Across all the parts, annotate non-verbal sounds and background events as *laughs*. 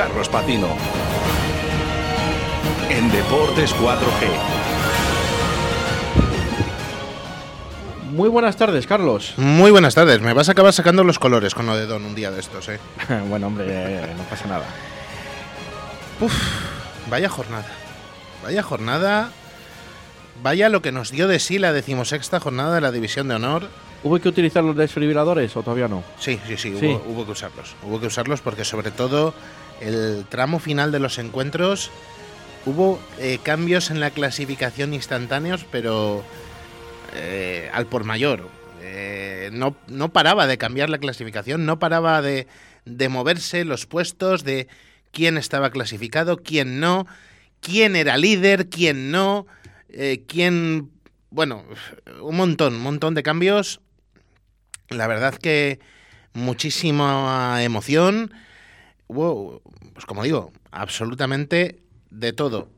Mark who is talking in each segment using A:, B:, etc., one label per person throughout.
A: Carlos Patino. En Deportes 4G.
B: Muy buenas tardes, Carlos.
C: Muy buenas tardes. Me vas a acabar sacando los colores con lo de Don un día de estos, ¿eh? *laughs*
B: bueno, hombre, eh, no pasa nada.
C: Uf, vaya jornada. Vaya jornada. Vaya lo que nos dio de sí la decimosexta jornada de la División de Honor.
B: ¿Hubo que utilizar los desfibriladores o todavía no?
C: Sí, sí, sí,
B: Sí.
C: Hubo, hubo que usarlos. Hubo que usarlos porque sobre todo el tramo final de los encuentros hubo eh, cambios en la clasificación instantáneos, pero eh, al por mayor. Eh, no, no paraba de cambiar la clasificación, no paraba de, de moverse los puestos, de quién estaba clasificado, quién no, quién era líder, quién no, eh, quién... Bueno, un montón, un montón de cambios. La verdad que muchísima emoción. Hubo, pues como digo, absolutamente de todo.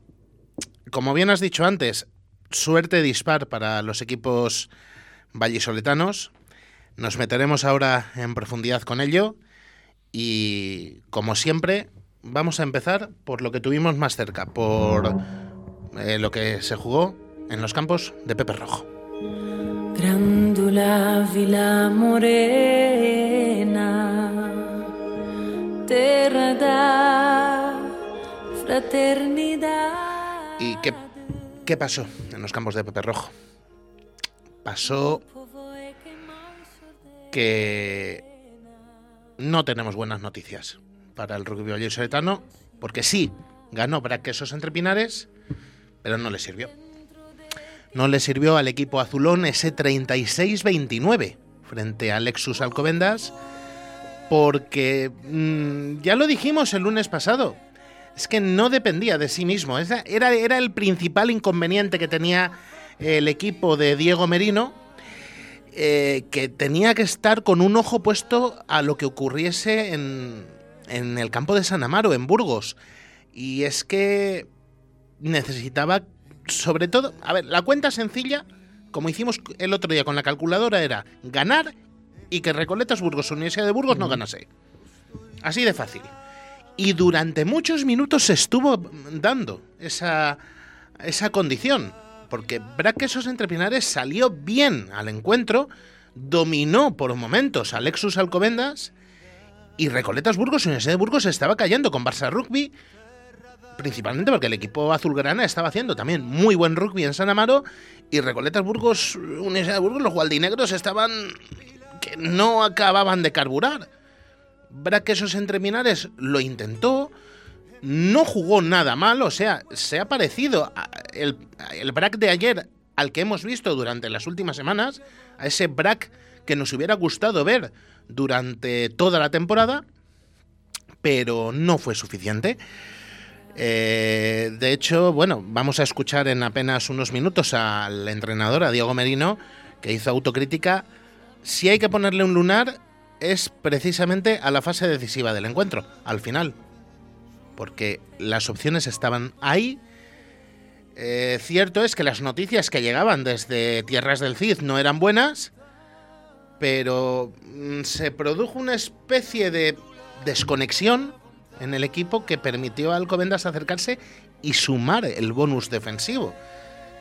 C: Como bien has dicho antes, suerte dispar para los equipos vallisoletanos. Nos meteremos ahora en profundidad con ello. Y como siempre, vamos a empezar por lo que tuvimos más cerca, por eh, lo que se jugó en los campos de Pepe Rojo.
D: Grandula Vila Morena, fraternidad.
C: ¿Y qué, qué pasó en los campos de Pepe Rojo? Pasó que no tenemos buenas noticias para el rugby vallisoletano, porque sí, ganó Braquesos entre Pinares, pero no le sirvió. No le sirvió al equipo azulón ese 36-29 frente a Lexus Alcobendas, porque mm, ya lo dijimos el lunes pasado, es que no dependía de sí mismo. Era, era el principal inconveniente que tenía el equipo de Diego Merino, eh, que tenía que estar con un ojo puesto a lo que ocurriese en, en el campo de San Amaro, en Burgos. Y es que necesitaba, sobre todo, a ver, la cuenta sencilla, como hicimos el otro día con la calculadora, era ganar y que Recoletas Burgos, Universidad de Burgos, no ganase. Así de fácil. Y durante muchos minutos se estuvo dando esa, esa condición. Porque Braquesos entre Pinares salió bien al encuentro, dominó por momentos a Lexus Alcobendas y Recoletas Burgos, Universidad de Burgos, estaba cayendo con Barça Rugby, principalmente porque el equipo azulgrana estaba haciendo también muy buen rugby en San Amaro y Recoletas Burgos, Universidad de Burgos, los gualdinegros estaban no acababan de carburar. Braquesos entre Pinares lo intentó, no jugó nada mal, o sea, se ha parecido a- el, el Brack de ayer al que hemos visto durante las últimas semanas, a ese Brack que nos hubiera gustado ver durante toda la temporada, pero no fue suficiente. Eh, de hecho, bueno, vamos a escuchar en apenas unos minutos al entrenador, a Diego Merino, que hizo autocrítica. Si hay que ponerle un lunar, es precisamente a la fase decisiva del encuentro, al final porque las opciones estaban ahí. Eh, cierto es que las noticias que llegaban desde Tierras del Cid no eran buenas, pero mm, se produjo una especie de desconexión en el equipo que permitió a Alcobendas acercarse y sumar el bonus defensivo.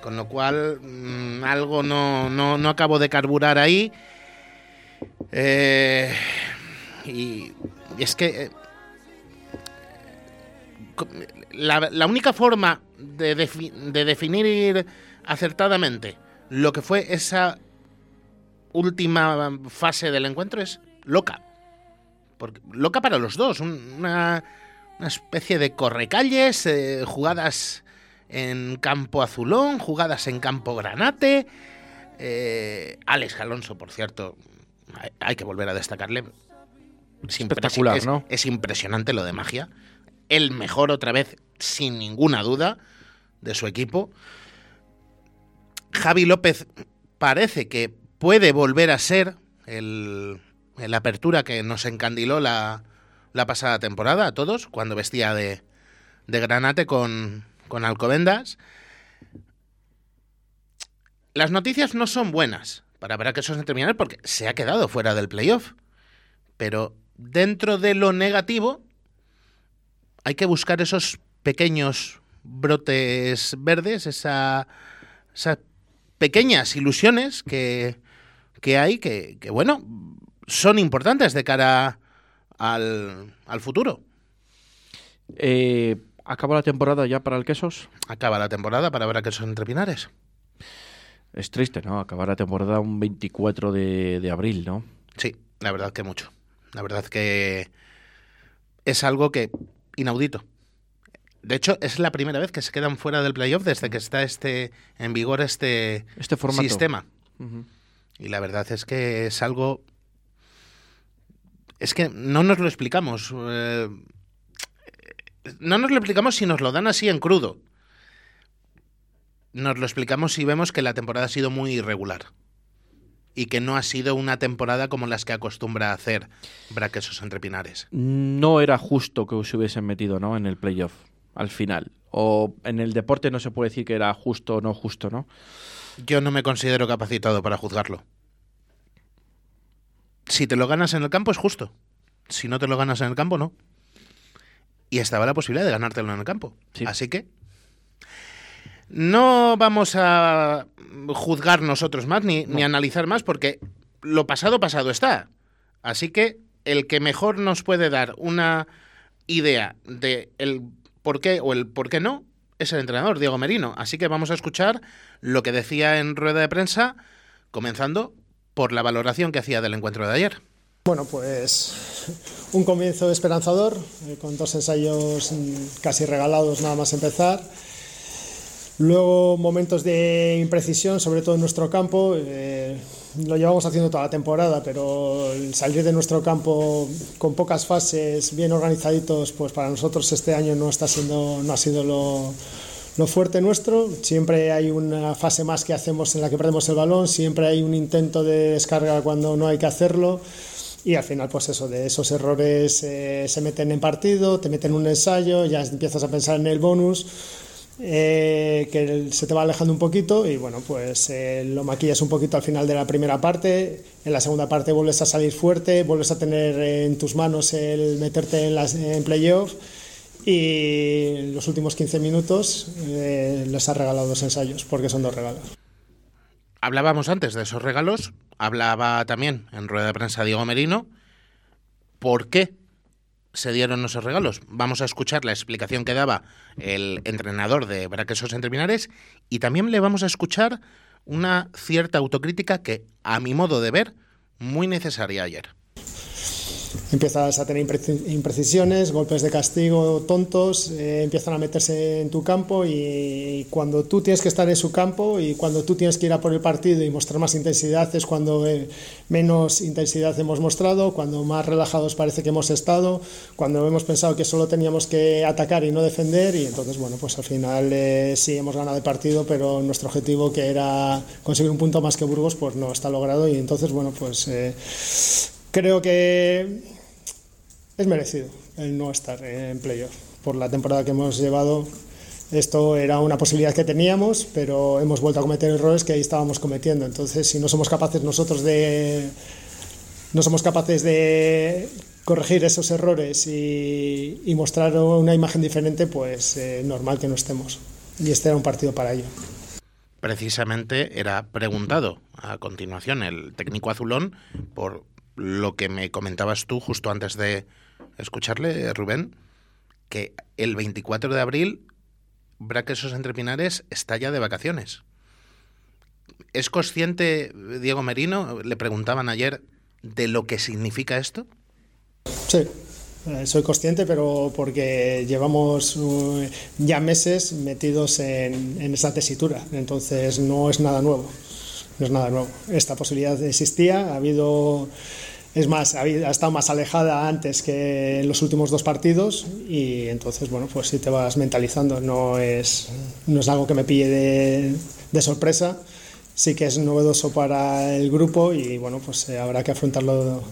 C: Con lo cual, mm, algo no, no, no acabó de carburar ahí. Eh, y, es que eh, la, la única forma de, de definir acertadamente lo que fue esa última fase del encuentro es loca. Porque, loca para los dos, un- una, una especie de correcalles, eh, jugadas en campo azulón, jugadas en campo granate. Eh, Alex Alonso, por cierto, hay, que volver a destacarle. Es
B: Espectacular,
C: es-
B: ¿no?
C: es impresionante lo de magia. El mejor otra vez, sin ninguna duda, de su equipo. Javi López parece que puede volver a ser el, el apertura que nos encandiló la, la pasada temporada a todos, cuando vestía de, de granate con, con Alcobendas. Las noticias no son buenas para ver eso se terminar porque se ha quedado fuera del playoff. Pero dentro de lo negativo, hay que buscar esos pequeños brotes verdes, esa, esas pequeñas ilusiones que, que hay, que, que, bueno, son importantes de cara al, al futuro.
B: Eh, ¿Acaba la temporada ya para el Quesos?
C: Acaba la temporada para ver a Quesos entre Pinares.
B: Es triste, ¿no? Acabar la temporada un 24 de, de abril, ¿no?
C: Sí, la verdad que mucho. La verdad que es algo que inaudito. De hecho, es la primera vez que se quedan fuera del playoff desde que está este en vigor este,
B: Este formato.
C: sistema. Y la verdad es que es algo. Es que no nos lo explicamos. eh, no nos lo explicamos si nos lo dan así en crudo. Nos lo explicamos si vemos que la temporada ha sido muy irregular. Y que no ha sido una temporada como las que acostumbra hacer Braquesos entre Pinares.
B: No era justo que se hubiesen metido, ¿no? En el playoff, al final. O en el deporte no se puede decir que era justo o no justo, ¿no?
C: Yo no me considero capacitado para juzgarlo. Si te lo ganas en el campo es justo. Si no te lo ganas en el campo, no. Y estaba la posibilidad de ganártelo en el campo.
B: Sí.
C: Así que no vamos a juzgar nosotros más ni, ni analizar más porque lo pasado pasado está. Así que el que mejor nos puede dar una idea de el por qué o el por qué no es el entrenador Diego Merino. Así que vamos a escuchar lo que decía en rueda de prensa, comenzando por la valoración que hacía del encuentro de ayer.
E: Bueno, pues un comienzo esperanzador, eh, con dos ensayos mm, casi regalados nada más empezar. Luego momentos de imprecisión, sobre todo en nuestro campo. eh, lo llevamos haciendo toda la temporada, pero el salir de nuestro campo con pocas fases, bien organizaditos, pues para nosotros este año no está siendo, no ha sido lo, fuerte nuestro. Siempre hay una fase más que hacemos en la que perdemos el balón, siempre hay un intento de descarga cuando no hay que hacerlo. Y al final, pues eso, de esos errores eh, se meten en partido, te meten en un ensayo, ya empiezas a pensar en el bonus, eh, que se te va alejando un poquito y bueno, pues eh, lo maquillas un poquito al final de la primera parte, en la segunda parte vuelves a salir fuerte, vuelves a tener en tus manos el meterte en, en playoff y los últimos 15 minutos eh, les has regalado dos ensayos, porque son dos regalos.
C: Hablábamos antes de esos regalos, hablaba también en rueda de prensa Diego Merino. ¿Por qué se dieron esos regalos? Vamos a escuchar la explicación que daba el entrenador de Braquesos entre Pinares y también le vamos a escuchar una cierta autocrítica que, a mi modo de ver, muy necesaria ayer.
E: Empiezas a tener impreci- imprecisiones, golpes de castigo tontos, eh, empiezan a meterse en tu campo y cuando tú tienes que estar en su campo y cuando tú tienes que ir a por el partido y mostrar más intensidad es cuando eh, menos intensidad hemos mostrado, cuando más relajados parece que hemos estado, cuando hemos pensado que solo teníamos que atacar y no defender y entonces bueno pues al final eh, sí hemos ganado el partido pero nuestro objetivo que era conseguir un punto más que Burgos pues no está logrado y entonces bueno pues eh, creo que es merecido el no estar en playoff. Por la temporada que hemos llevado, esto era una posibilidad que teníamos, pero hemos vuelto a cometer errores que ahí estábamos cometiendo. Entonces, si no somos capaces nosotros de. No somos capaces de corregir esos errores y, y mostrar una imagen diferente, pues eh, normal que no estemos. Y este era un partido para ello.
C: Precisamente era preguntado a continuación el técnico azulón por lo que me comentabas tú justo antes de escucharle, Rubén, que el 24 de abril Braquesos entre Pinares está ya de vacaciones. ¿Es consciente Diego Merino, le preguntaban ayer, de lo que significa esto?
E: Sí, eh, soy consciente, pero porque llevamos uh, ya meses metidos en, en esa tesitura, entonces no es nada nuevo. No es nada nuevo. Esta posibilidad existía, ha habido, es más, ha, estado más alejada antes que en los últimos dos partidos y entonces, bueno, pues si te vas mentalizando, no es, no es algo que me pille de, de sorpresa, sí que es novedoso para el grupo y bueno, pues eh, habrá que afrontarlo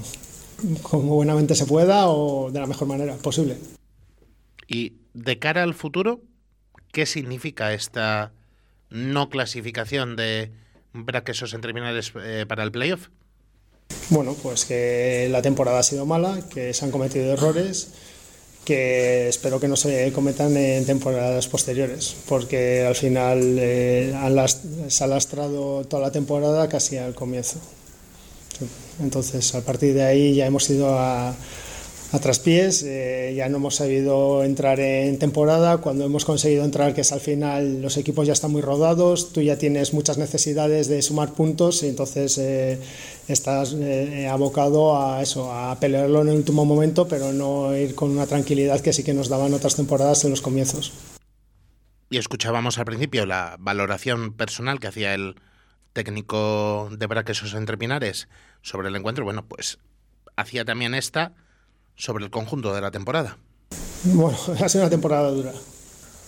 E: como buenamente se pueda o de la mejor manera posible.
C: Y de cara al futuro, ¿qué significa esta no clasificación de Braquesos entre Pinares eh, para el playoff?
E: Bueno, pues que la temporada ha sido mala, que se han cometido errores, que espero que no se cometan en temporadas posteriores, porque al final eh, han las- se ha lastrado toda la temporada casi al comienzo. Entonces, a partir de ahí ya hemos ido a, a traspiés, eh, ya no hemos sabido entrar en temporada. Cuando hemos conseguido entrar, que es al final, los equipos ya están muy rodados, tú ya tienes muchas necesidades de sumar puntos y entonces eh, estás eh, abocado a eso, a pelearlo en el último momento, pero no ir con una tranquilidad que sí que nos daban otras temporadas en los comienzos.
C: Y escuchábamos al principio la valoración personal que hacía el técnico de Braquesos Entre Pinares sobre el encuentro. Bueno, pues hacía también esta sobre el conjunto de la temporada.
E: Bueno, *laughs* ha sido una temporada dura,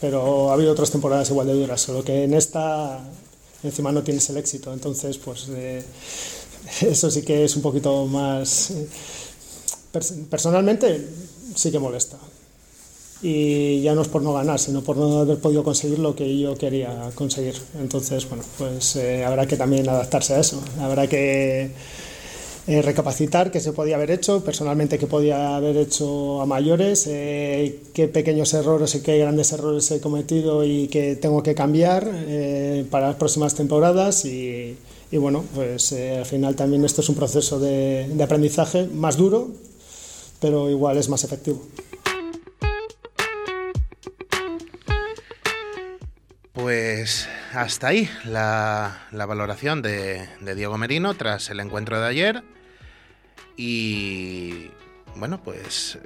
E: pero ha habido otras temporadas igual de duras, solo que en esta encima no tienes el éxito, entonces pues eh, *laughs* eso sí que es un poquito más... eh, pers- personalmente sí que molesta. Y ya no es por no ganar, sino por no haber podido conseguir lo que yo quería conseguir. Entonces, bueno, pues eh, habrá que también adaptarse a eso. Habrá que eh, recapacitar qué se podía haber hecho, personalmente qué podía haber hecho a mayores, eh, qué pequeños errores y qué grandes errores he cometido y que tengo que cambiar eh, para las próximas temporadas y, bueno, pues eh, al final también esto es un proceso de aprendizaje más duro, pero igual es más efectivo.
C: Hasta ahí la, la valoración de, de Diego Merino tras el encuentro de ayer. Y bueno, pues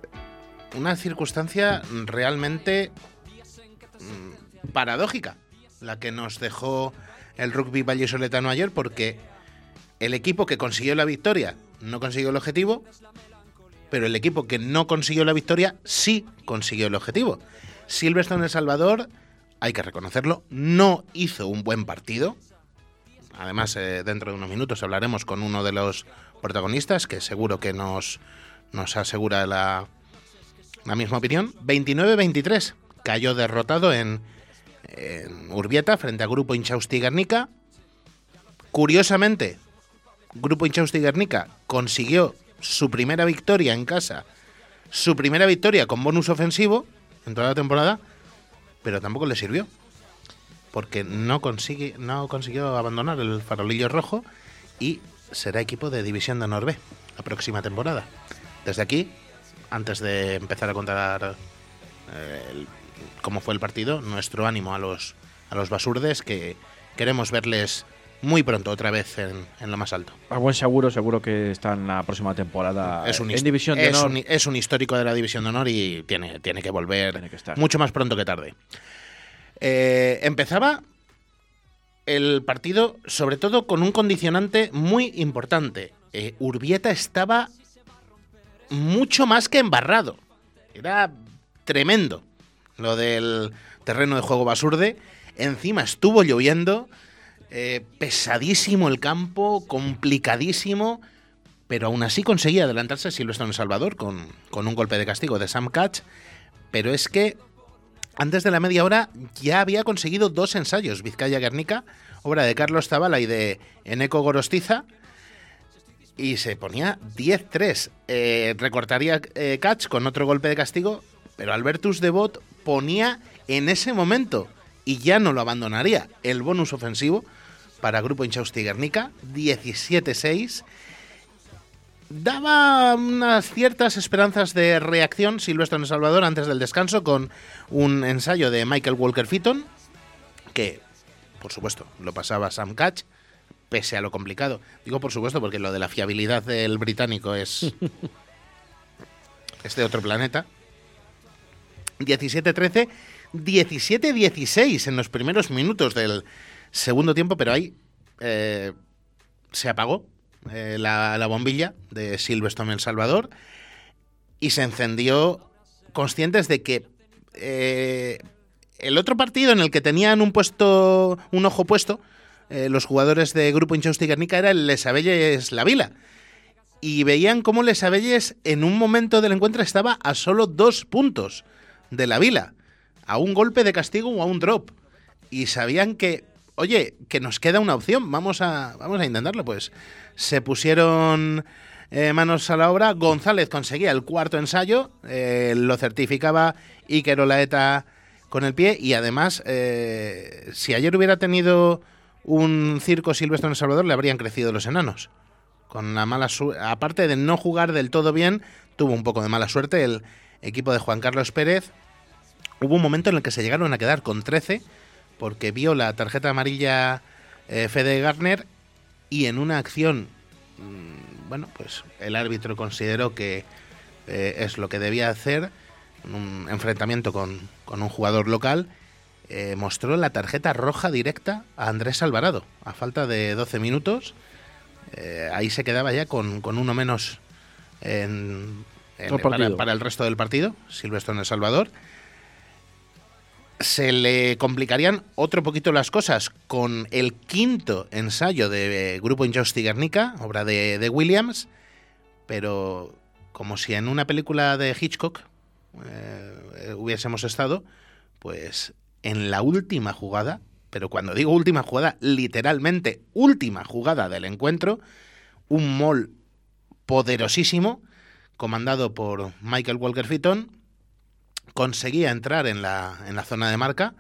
C: una circunstancia realmente mm, paradójica la que nos dejó el rugby vallesoletano ayer porque el equipo que consiguió la victoria no consiguió el objetivo, pero el equipo que no consiguió la victoria sí consiguió el objetivo. Silverstone El Salvador, hay que reconocerlo, no hizo un buen partido. Además, eh, dentro de unos minutos hablaremos con uno de los protagonistas, que seguro que nos, nos asegura la, la misma opinión. 29-23, cayó derrotado en, en Urbieta frente a Grupo Inchausti Guernica. Curiosamente, Grupo Inchausti Guernica consiguió su primera victoria en casa, su primera victoria con bonus ofensivo en toda la temporada, pero tampoco le sirvió. Porque no, consigue, no consiguió abandonar el farolillo rojo y será equipo de División de Honor B la próxima temporada. Desde aquí, antes de empezar a contar eh, cómo fue el partido, nuestro ánimo a los, a los basurdes, que queremos verles muy pronto otra vez en, en lo más alto.
B: A buen seguro, seguro que está en la próxima temporada
C: Es un,
B: en División de
C: es
B: Honor.
C: un- es un histórico de la División de Honor y tiene, tiene que volver
B: Tiene que estar.
C: mucho más pronto que tarde. Eh, empezaba el partido, sobre todo con un condicionante muy importante. Eh, Urbieta estaba mucho más que embarrado. Era tremendo lo del terreno de juego basurde. Encima estuvo lloviendo, eh, pesadísimo el campo, complicadísimo, pero aún así conseguía adelantarse Silvestre en Salvador con, con un golpe de castigo de Sam Catch. Pero es que antes de la media hora ya había conseguido dos ensayos, Vizcaya Guernica, obra de Carlos Zabala y de Eneco Gorostiza, y se ponía 10-3. Eh, recortaría eh, Catch con otro golpe de castigo, pero Albertus de Bot ponía en ese momento, y ya no lo abandonaría, el bonus ofensivo para Grupo Inchausti Guernica, 17-6. Daba unas ciertas esperanzas de reacción Silvestre en El Salvador antes del descanso con un ensayo de Michael Walker Fitton, que, por supuesto, lo pasaba Sam Catch, pese a lo complicado. Digo por supuesto porque lo de la fiabilidad del británico es, *laughs* es de otro planeta. 17-13, 17-16 en los primeros minutos del segundo tiempo, pero ahí eh, se apagó eh, la, la bombilla de Silverstone El Salvador y se encendió conscientes de que eh, el otro partido en el que tenían un puesto, un ojo puesto, eh, los jugadores de Grupo Inchausti Guernica era el Lesabelles La Vila. Y veían cómo Lesabelles en un momento del encuentro estaba a solo dos puntos de La Vila, a un golpe de castigo o a un drop. Y sabían que, oye, que nos queda una opción, vamos a, vamos a intentarlo. Pues se pusieron eh, manos a la obra. González conseguía el cuarto ensayo, eh, lo certificaba Iker Olaeta con el pie y además, eh, si ayer hubiera tenido un circo silvestre en El Salvador, le habrían crecido los enanos. Con la mala aparte de no jugar del todo bien, tuvo un poco de mala suerte el equipo de Juan Carlos Pérez. Hubo un momento en el que se llegaron a quedar con 13 porque vio la tarjeta amarilla eh, Fede Garner y en una acción, mm, bueno, pues el árbitro consideró que eh, es lo que debía hacer, en un enfrentamiento con, con un jugador local, eh, mostró la tarjeta roja directa a Andrés Alvarado, a falta de 12 minutos. Eh, ahí se quedaba ya con, con uno menos en, en- para, para el resto del partido, Silvestre en El Salvador se le complicarían otro poquito las cosas. Con el quinto ensayo de eh, Grupo Injusti Guernica, obra de, Williams, pero como si en una película de Hitchcock eh, hubiésemos estado, pues en la última jugada, pero cuando digo última jugada, literalmente última jugada del encuentro, un mall poderosísimo, comandado por Michael Walker Fitton, conseguía entrar en la, en la zona de marca,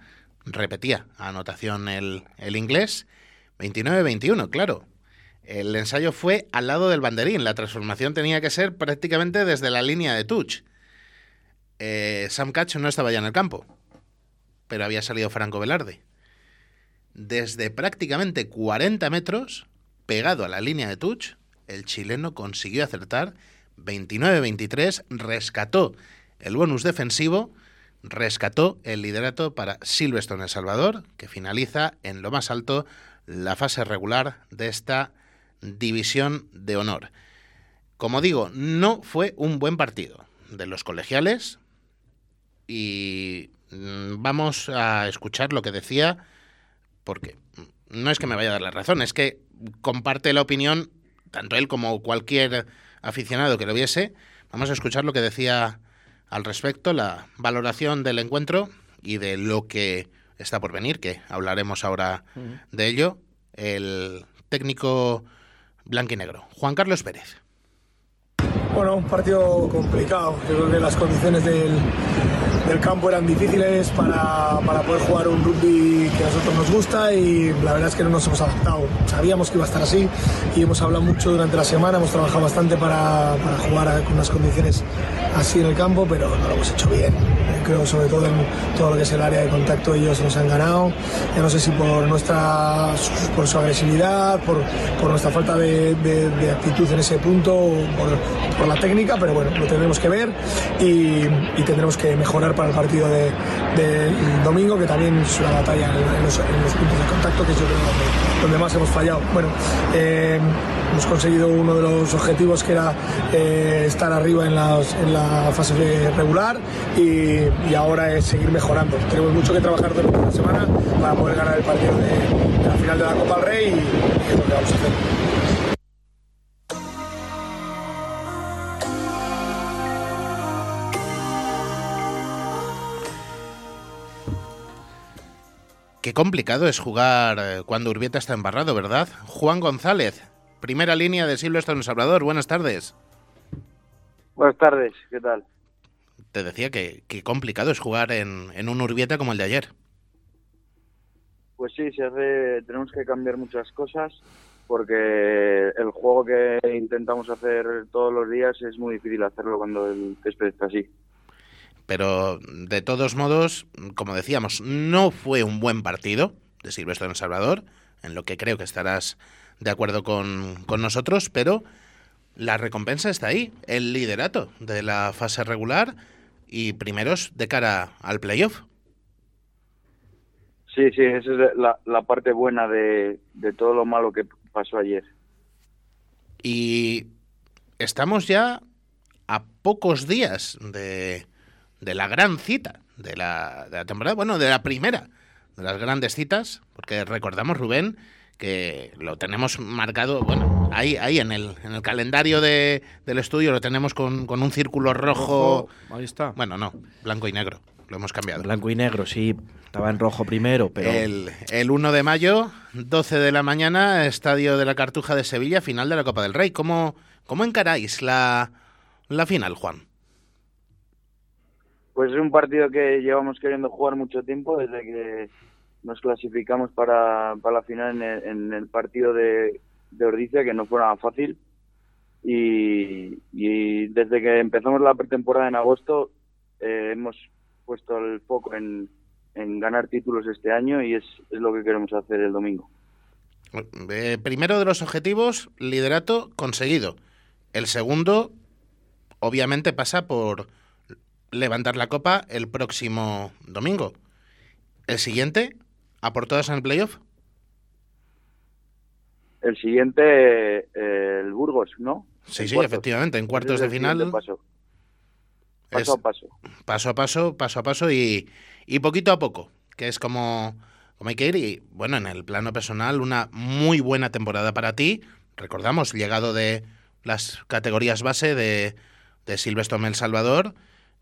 C: repetía anotación el, el inglés, 29-21, claro. El ensayo fue al lado del banderín, la transformación tenía que ser prácticamente desde la línea de touch. Eh, Sam Catch no estaba ya en el campo, pero había salido Franco Velarde. Desde prácticamente 40 metros, pegado a la línea de touch, el chileno consiguió acertar 29-23, rescató el bonus defensivo, rescató el liderato para Silverstone El Salvador, que finaliza en lo más alto la fase regular de esta división de honor. Como digo, no fue un buen partido de los colegiales y mm, vamos a escuchar lo que decía porque no es que me vaya a dar la razón, es que comparte la opinión, tanto él como cualquier aficionado que lo viese. Vamos a escuchar lo que decía al respecto, la valoración del encuentro y de lo que está por venir, que hablaremos ahora de ello, el técnico blanquinegro, Juan Carlos Pérez.
F: Bueno, un partido complicado. Yo creo que las condiciones del, del campo eran difíciles para, para poder jugar un rugby que a nosotros nos gusta y la verdad es que no nos hemos adaptado. Sabíamos que iba a estar así y hemos hablado mucho durante la semana, hemos trabajado bastante para, jugar con unas condiciones así en el campo, pero no lo hemos hecho bien. Creo sobre todo en todo lo que es el área de contacto ellos nos han ganado. Ya no sé si por nuestra por su agresividad, por, por nuestra falta de, de- de actitud en ese punto, por, por la técnica, pero bueno, lo tendremos que ver y, tendremos que mejorar para el partido de- del domingo, que también es una batalla en, los, puntos de contacto, que es yo creo donde, donde más hemos fallado. Bueno, eh, hemos conseguido uno de los objetivos que era eh, estar arriba en, la fase regular y, ahora es seguir mejorando. Tenemos mucho que trabajar durante la semana para poder ganar el partido de, la final de la Copa Rey y, y es lo que vamos a hacer.
C: Qué complicado es jugar eh, cuando Urbieta está embarrado, ¿verdad? Juan González, primera línea de Silvestre en Salvador. Buenas tardes.
G: Buenas tardes, ¿qué tal?
C: Te decía que qué complicado es jugar en, en un Urbieta como el de ayer.
G: Pues sí, se hace, tenemos que cambiar muchas cosas porque el juego que intentamos hacer todos los días es muy difícil hacerlo cuando el césped está así.
C: Pero de todos modos, como decíamos, no fue un buen partido de Silvestre en El Salvador, en lo que creo que estarás de acuerdo con, con nosotros, pero la recompensa está ahí, el liderato de la fase regular y primeros de cara al playoff.
G: Sí, sí, esa es la, la parte buena de, de todo lo malo que pasó ayer.
C: Y estamos ya a pocos días de, de la gran cita de la, de la temporada, bueno, de la primera de las grandes citas, porque recordamos, Rubén, que lo tenemos marcado, bueno, ahí, ahí en el, en el calendario de, del estudio lo tenemos con, con un círculo rojo.
B: Ahí está.
C: Bueno, no, blanco y negro, lo hemos cambiado.
B: Blanco y negro, sí. Estaba en rojo primero, pero.
C: El, el 1 de mayo, 12 de la mañana, Estadio de la Cartuja de Sevilla, final de la Copa del Rey. ¿Cómo, ¿Cómo encaráis la, la final, Juan?
G: Pues es un partido que llevamos queriendo jugar mucho tiempo, desde que nos clasificamos para, para la final en el, partido de, de Ordicia, que no fue nada fácil. Y, y desde que empezamos la pretemporada en agosto, eh, hemos puesto el foco en, en ganar títulos este año y es, es lo que queremos hacer el domingo.
C: Eh, primero de los objetivos, liderato conseguido. El segundo, obviamente, pasa por levantar la copa el próximo domingo. El siguiente, a por todas en el playoff.
G: El siguiente, eh, el Burgos, ¿no?
C: Sí,
G: En
C: sí,
G: cuartos.
C: efectivamente. En cuartos de final.
G: Paso. Paso a paso.
C: paso a paso, paso a paso y, y poquito a poco, que es como, como hay que ir. Y bueno, en el plano personal, una muy buena temporada para ti. Recordamos, llegado de las categorías base de, de Silvestre El Salvador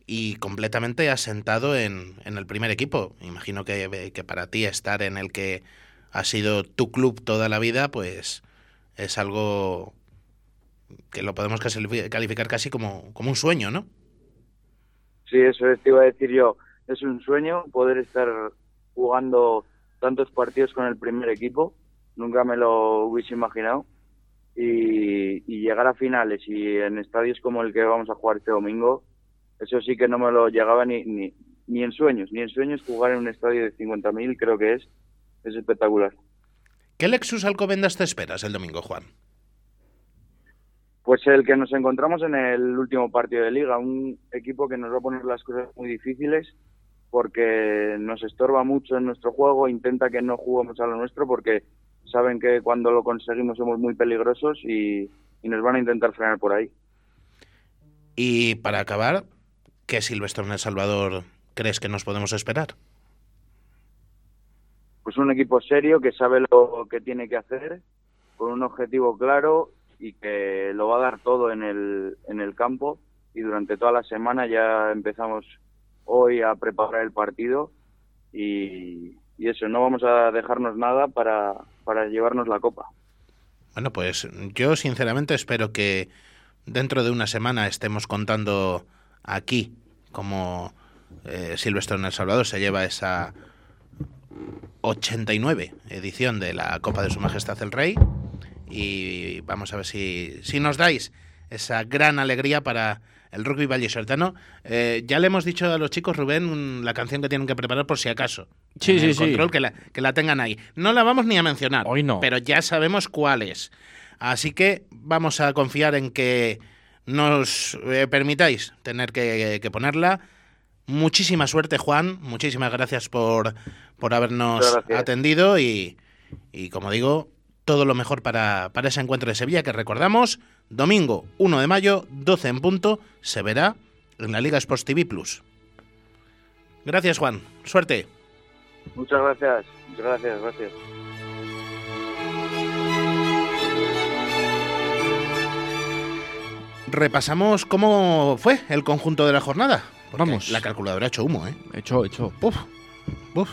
C: y completamente asentado en, en el primer equipo. Imagino que, que para ti estar en el que ha sido tu club toda la vida, pues es algo que lo podemos calificar casi como, como un sueño, ¿no?
G: Sí, eso es, te iba a decir yo. Es un sueño poder estar jugando tantos partidos con el primer equipo. Nunca me lo hubiese imaginado. Y llegar a finales y en estadios como el que vamos a jugar este domingo, eso sí que no me lo llegaba ni, ni, ni en sueños. Ni en sueños jugar en un estadio de 50.000 creo que es, es espectacular.
C: ¿Qué Lexus Alcobendas te esperas el domingo, Juan?
G: Pues el que nos encontramos en el último partido de liga, un equipo que nos va a poner las cosas muy difíciles porque nos estorba mucho en nuestro juego, intenta que no juguemos a lo nuestro porque saben que cuando lo conseguimos somos muy peligrosos y, y nos van a intentar frenar por ahí.
C: Y para acabar, ¿qué Silvestre en El Salvador crees que nos podemos esperar?
G: Pues un equipo serio que sabe lo que tiene que hacer, con un objetivo claro y que lo va a dar todo en el, en el campo y durante toda la semana ya empezamos hoy a preparar el partido y, y eso, no vamos a dejarnos nada para, para llevarnos la copa.
C: Bueno, pues yo sinceramente espero que dentro de una semana estemos contando aquí cómo eh, Silvestre en El Salvador se lleva esa 89 edición de la Copa de Su Majestad el Rey y vamos a ver si, si nos dais esa gran alegría para el rugby vallisoletano. Eh, ya le hemos dicho a los chicos, Rubén, un- la canción que tienen que preparar por si acaso.
B: Sí, sí.
C: control, que la, que la tengan ahí. No la vamos ni a mencionar.
B: Hoy no.
C: Pero ya sabemos cuál es. Así que vamos a confiar en que nos eh, permitáis tener que, que ponerla. Muchísima suerte, Juan. Muchísimas gracias por, por habernos
G: gracias.
C: atendido y, y, como digo, todo lo mejor para, para ese encuentro de Sevilla que recordamos, domingo 1 de mayo, 12 en punto, se verá en la Liga Sports TV Plus. Gracias, Juan. Suerte.
G: Muchas gracias, muchas gracias, gracias.
C: Repasamos cómo fue el conjunto de la jornada. Porque
B: Vamos.
C: La calculadora ha hecho humo, ¿eh?
B: Hecho, hecho.
C: Uf, uf.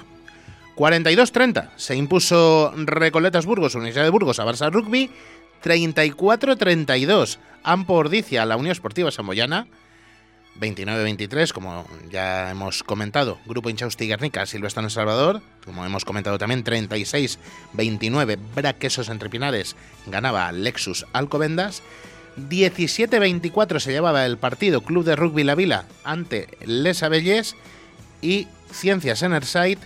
C: 42-30 se impuso Recoletas Burgos, Universidad de Burgos a Barça Rugby. 34-32 Ampo Ordicia a la Unión Esportiva Samboyana. 29-23, como ya hemos comentado, Grupo Inchausti Guernica, Silvestre en El Salvador. Como hemos comentado también, 36-29 Braquesos Entre Pinares ganaba Lexus Alcobendas. 17-24 se llevaba el partido Club de Rugby La Vila ante Les Abelles y Ciencias Enerside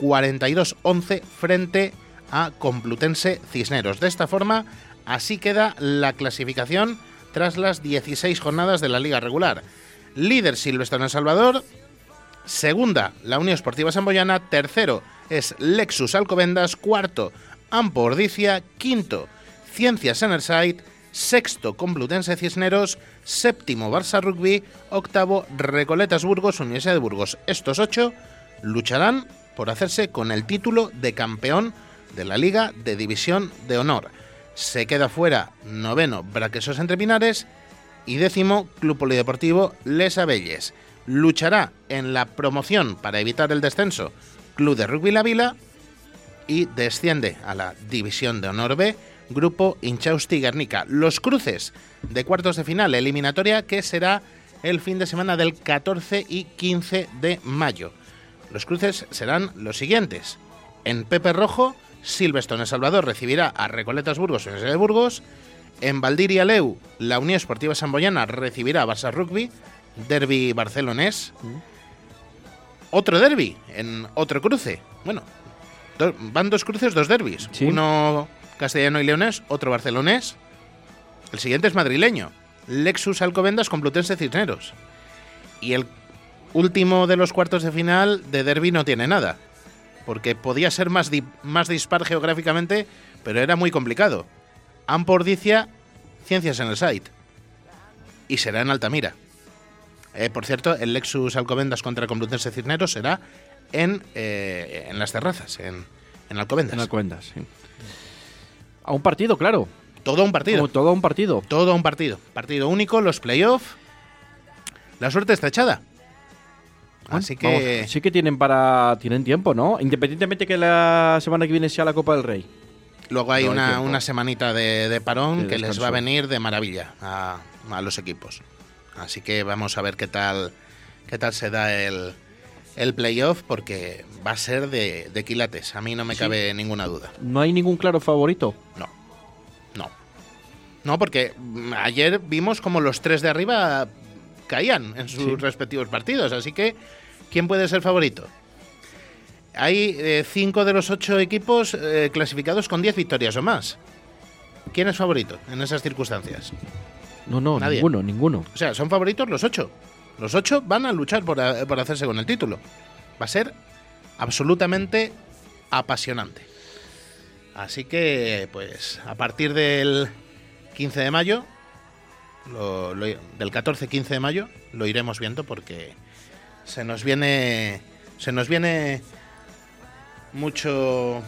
C: 42-11 frente a Complutense Cisneros. De esta forma, así queda la clasificación tras las 16 jornadas de la liga regular. Líder Silvestre en El Salvador, segunda la Unión Esportiva Samboyana, tercero es Lexus Alcobendas, cuarto Ampo Ordicia, quinto Ciencias Enerside, sexto Complutense Cisneros, séptimo Barça Rugby, octavo Recoletas Burgos, Universidad de Burgos. Estos ocho lucharán por hacerse con el título de campeón de la Liga de División de Honor. Se queda fuera noveno Braquesos Entre Pinares y décimo Club Polideportivo Les Abelles. Luchará en la promoción para evitar el descenso Club de Rugby La Vila y desciende a la División de Honor B Grupo Inchausti Guernica. Los cruces de cuartos de final, eliminatoria que será el fin de semana del 14 y 15 de mayo. Los cruces serán los siguientes. En Pepe Rojo, Silverstone El Salvador recibirá a Recoletas Burgos en de Burgos. En Valdiria Leu, la Unión Esportiva Samboyana recibirá a Barça Rugby, derby barcelonés. Otro derby en otro cruce. Bueno, do- van dos cruces, dos derbis.
B: Sí.
C: Uno castellano y leonés, otro barcelonés. El siguiente es madrileño. Lexus Alcobendas con Plutense Cisneros. Y el último de los cuartos de final de derby no tiene nada. Porque podía ser más, di- más dispar geográficamente, pero era muy complicado. Ampordicia, Ciencias en el Site. Y será en Altamira. Eh, por cierto, el Lexus Alcobendas contra Complutense Cisneros será en, eh, en las terrazas, en, en Alcobendas.
B: En Alcobendas, sí. A un partido, claro.
C: Todo un partido.
B: Como todo un partido.
C: Todo un partido. Partido único, los playoffs. La suerte está echada. Así que.
B: Vamos, sí que tienen para tienen tiempo, ¿no? Independientemente que la semana que viene sea la Copa del Rey.
C: Luego hay
B: No hay
C: una, una semanita de, de parón
B: De
C: que les va a venir de maravilla a, a los equipos. Así que vamos a ver qué tal, qué tal se da el, el playoff, porque va a ser de, de quilates. A mí no me
B: Sí.
C: cabe ninguna duda.
B: No hay ningún claro favorito.
C: No. No. No, porque mm, ayer vimos como los tres de arriba caían en sus
B: Sí.
C: respectivos partidos. Así que, ¿quién puede ser favorito? Hay eh, cinco de los ocho equipos eh, clasificados con 10 victorias o más. ¿Quién es favorito en esas circunstancias?
B: No, no,
C: Nadie.
B: ninguno, ninguno.
C: O sea, son favoritos los ocho. Los ocho van a luchar por, a- por hacerse con el título. Va a ser absolutamente apasionante. Así que, pues, a partir del 15 de mayo, lo- lo- del 14-15 de mayo, lo iremos viendo porque se nos viene, se nos viene mucho,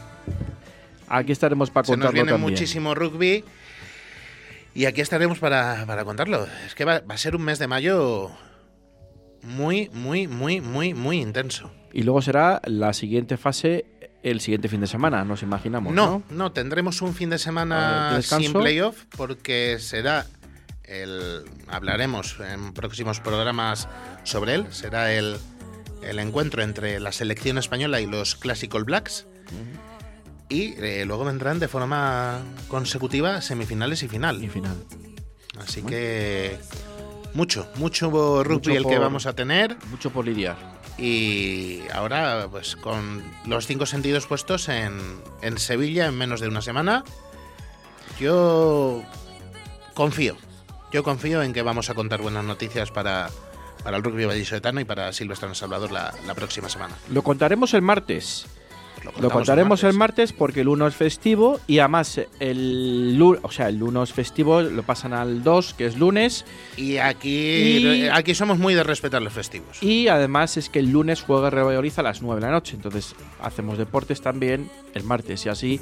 B: Aquí estaremos para
C: se nos
B: contarlo
C: viene
B: también.
C: muchísimo rugby y aquí estaremos para, para contarlo. Es que va, va a ser un mes de mayo muy, muy, muy, muy, muy intenso.
B: Y luego será la siguiente fase el siguiente fin de semana, nos imaginamos, ¿no?
C: No, no, tendremos un fin de semana sin playoff porque será el. Hablaremos en próximos programas sobre él. Será el, el encuentro entre la selección española y los Classic All Blacks. Y eh, luego vendrán de forma consecutiva semifinales y final.
B: Y final.
C: Así que mucho, mucho rugby
B: Mucho
C: el que vamos a tener.
B: Mucho por lidiar.
C: Y ahora, pues con los cinco sentidos puestos en, en Sevilla en menos de una semana, yo confío. Yo confío en que vamos a contar buenas noticias para, para el rugby vallisoletano y para Silvestre en Salvador la, la próxima semana.
B: Lo contaremos el martes. Lo contaremos el martes porque el 1 es festivo y además el o sea, el 1 es festivo, lo pasan al 2, que es lunes,
C: Y aquí,
B: Y-
C: aquí somos muy de respetar los festivos.
B: y además es que el lunes juega Valladolid a las 9 de la noche, entonces hacemos deportes también el martes y así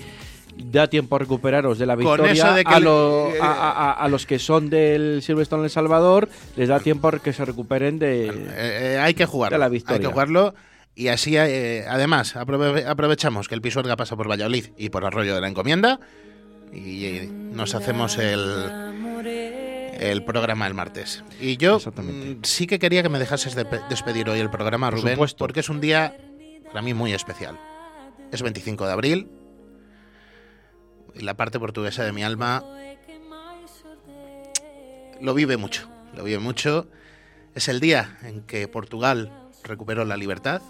B: da tiempo a recuperaros de la victoria
C: de le- eh,
B: a- a- a- a los que son del Silverstone El Salvador, les da tiempo a que se recuperen de...
C: Eh, eh, hay que jugarlo.
B: de la
C: Hay
B: victoria.
C: que jugarlo. Y así, eh, además, aprove- aprovechamos que el Pisuerga pasa por Valladolid y por Arroyo de la Encomienda. Y eh, nos hacemos el, el programa el martes. Y yo mm, sí que quería que me dejases de pe- despedir hoy el programa,
B: Por
C: Rubén,
B: supuesto.
C: porque es un día para mí muy especial. Es 25 de abril. Y la parte portuguesa de mi alma lo vive mucho. Lo vive mucho. Es el día en que Portugal recuperó la libertad.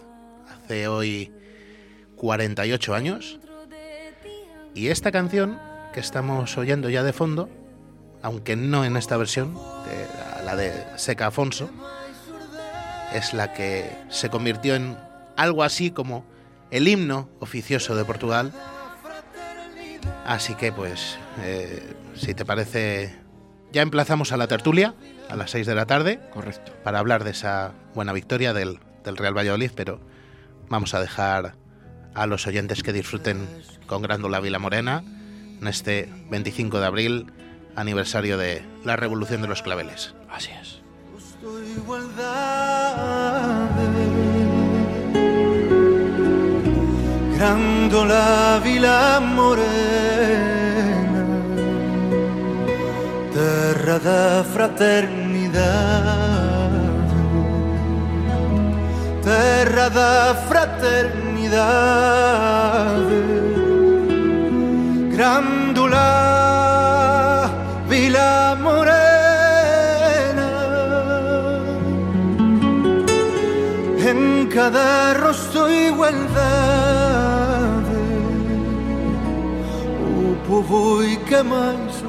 C: Hace hoy 48 años. Y esta canción que estamos oyendo ya de fondo, aunque no en esta versión, de- la de Seca Afonso, es la que se convirtió en algo así como el himno oficioso de Portugal. Así que pues, eh, si te parece, ya emplazamos a la tertulia a las 6 de la tarde
B: Correcto.
C: para hablar de esa buena victoria del, del Real Valladolid, pero vamos a dejar a los oyentes que disfruten con Grándola Vila Morena en este 25 de abril, aniversario de la Revolución de los Claveles.
B: Así es.
H: Grándola Vila Morena terra da fraternidade, terra da fraternidade, Grandula Vila Morena, en cada rostro igualdade, o povo e que mais.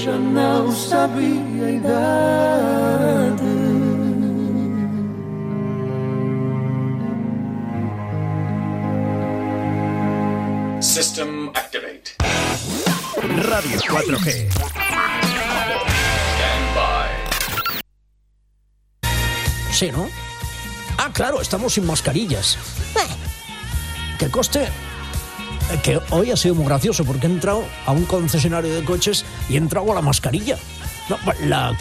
D: Já não sabia a idade.
A: 4G. Stand by.
I: Sí, ¿no? Ah, claro, estamos sin mascarillas. Que coste eh, que hoy ha sido muy gracioso porque he entrado a un concesionario de coches y he entrado a la mascarilla. No, la